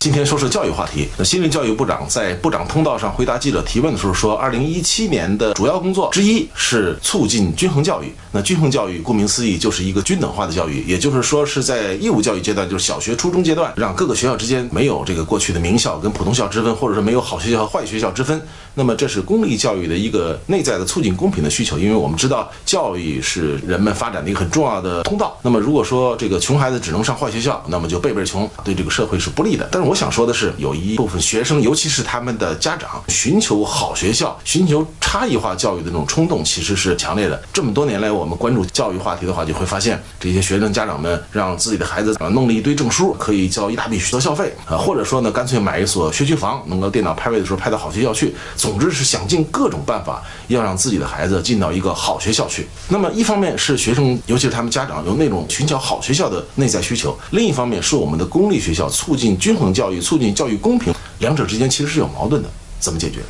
今天说是教育话题。那新任教育部长在部长通道上回答记者提问的时候说，二零一七年的主要工作之一是促进均衡教育。那均衡教育顾名思义就是一个均等化的教育，也就是说是在义务教育阶段，就是小学、初中阶段，让各个学校之间没有这个过去的名校跟普通校之分，或者说没有好学校和坏学校之分。那么这是公立教育的一个内在的促进公平的需求，因为我们知道教育是人们发展的一个很重要的通道。那么如果说这个穷孩子只能上坏学校，那么就辈辈穷，对这个社会是不利的。但是我想说的是，有一部分学生，尤其是他们的家长，寻求好学校、寻求差异化教育的那种冲动，其实是强烈的。这么多年来，我们关注教育话题的话，就会发现这些学生家长们让自己的孩子啊弄了一堆证书，可以交一大笔学校费啊，或者说呢，干脆买一所学区房，能够电脑派位的时候派到好学校去。总之是想尽各种办法，要让自己的孩子进到一个好学校去。那么一方面是学生，尤其是他们家长有那种寻找好学校的内在需求；另一方面是我们的公立学校促进均衡教育、促进教育公平，两者之间其实是有矛盾的。怎么解决？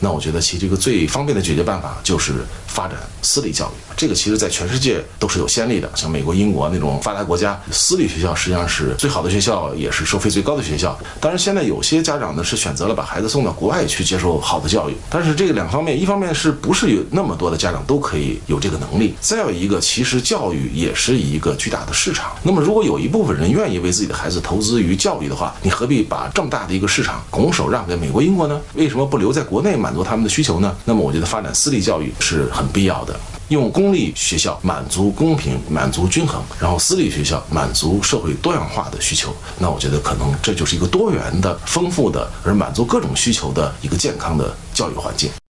那我觉得其实这个最方便的解决办法就是发展私立教育。这个其实在全世界都是有先例的，像美国、英国那种发达国家，私立学校实际上是最好的学校，也是收费最高的学校。当然，现在有些家长呢是选择了把孩子送到国外去接受好的教育，但是这个两方面，一方面是不是有那么多的家长都可以有这个能力？再有一个，其实教育也是一个巨大的市场。那么，如果有一部分人愿意为自己的孩子投资于教育的话，你何必把这么大的一个市场拱手让给美国、英国呢？为什么不留在国内满足他们的需求呢？那么，我觉得发展私立教育是很必要的。用公立学校满足公平、满足均衡，然后私立学校满足社会多样化的需求，那我觉得可能这就是一个多元的、丰富的，而满足各种需求的一个健康的教育环境。